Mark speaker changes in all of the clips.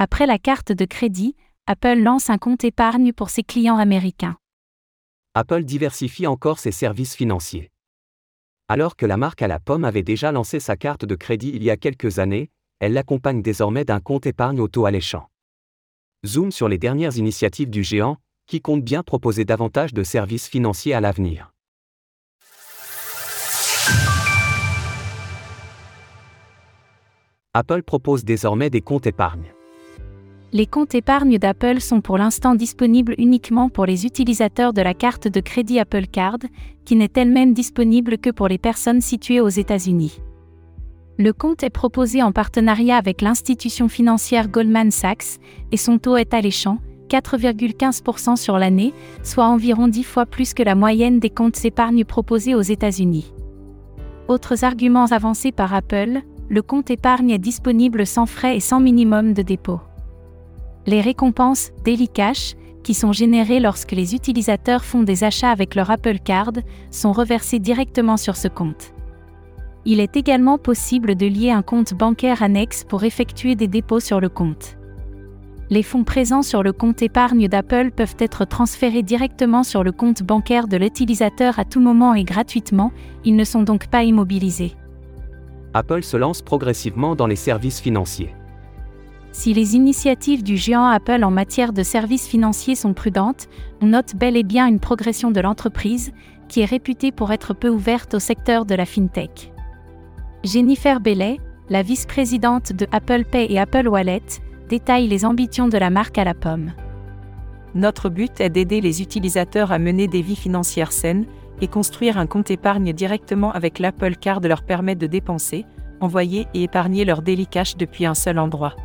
Speaker 1: Après la carte de crédit, Apple lance un compte épargne pour ses clients américains.
Speaker 2: Apple diversifie encore ses services financiers. Alors que la marque à la pomme avait déjà lancé sa carte de crédit il y a quelques années, elle l'accompagne désormais d'un compte épargne auto alléchant. Zoom sur les dernières initiatives du géant, qui compte bien proposer davantage de services financiers à l'avenir. Apple propose désormais des comptes épargne.
Speaker 1: Les comptes épargne d'Apple sont pour l'instant disponibles uniquement pour les utilisateurs de la carte de crédit Apple Card, qui n'est elle-même disponible que pour les personnes situées aux États-Unis. Le compte est proposé en partenariat avec l'institution financière Goldman Sachs et son taux est alléchant, 4,15% sur l'année, soit environ 10 fois plus que la moyenne des comptes épargne proposés aux États-Unis. Autres arguments avancés par Apple, le compte épargne est disponible sans frais et sans minimum de dépôt. Les récompenses Daily Cash, qui sont générées lorsque les utilisateurs font des achats avec leur Apple Card, sont reversées directement sur ce compte. Il est également possible de lier un compte bancaire annexe pour effectuer des dépôts sur le compte. Les fonds présents sur le compte épargne d'Apple peuvent être transférés directement sur le compte bancaire de l'utilisateur à tout moment et gratuitement, ils ne sont donc pas immobilisés.
Speaker 2: Apple se lance progressivement dans les services financiers.
Speaker 1: Si les initiatives du géant Apple en matière de services financiers sont prudentes, on note bel et bien une progression de l'entreprise, qui est réputée pour être peu ouverte au secteur de la fintech. Jennifer Bellet, la vice-présidente de Apple Pay et Apple Wallet, détaille les ambitions de la marque à la pomme.
Speaker 3: Notre but est d'aider les utilisateurs à mener des vies financières saines, et construire un compte épargne directement avec l'Apple Card leur permet de dépenser, envoyer et épargner leur daily cash depuis un seul endroit.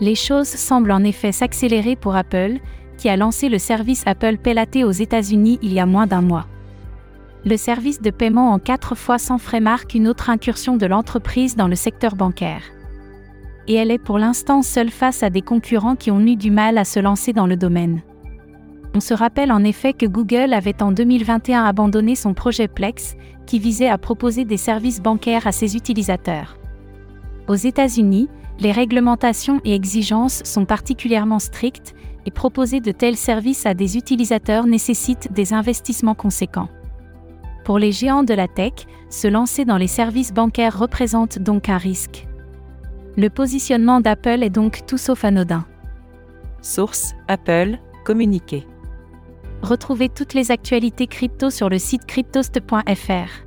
Speaker 1: Les choses semblent en effet s'accélérer pour Apple, qui a lancé le service Apple Pay aux États-Unis il y a moins d'un mois. Le service de paiement en quatre fois sans frais marque une autre incursion de l'entreprise dans le secteur bancaire. Et elle est pour l'instant seule face à des concurrents qui ont eu du mal à se lancer dans le domaine. On se rappelle en effet que Google avait en 2021 abandonné son projet Plex, qui visait à proposer des services bancaires à ses utilisateurs. Aux États-Unis, les réglementations et exigences sont particulièrement strictes, et proposer de tels services à des utilisateurs nécessite des investissements conséquents. Pour les géants de la tech, se lancer dans les services bancaires représente donc un risque. Le positionnement d'Apple est donc tout sauf anodin.
Speaker 3: Source Apple, communiqué.
Speaker 1: Retrouvez toutes les actualités crypto sur le site cryptost.fr.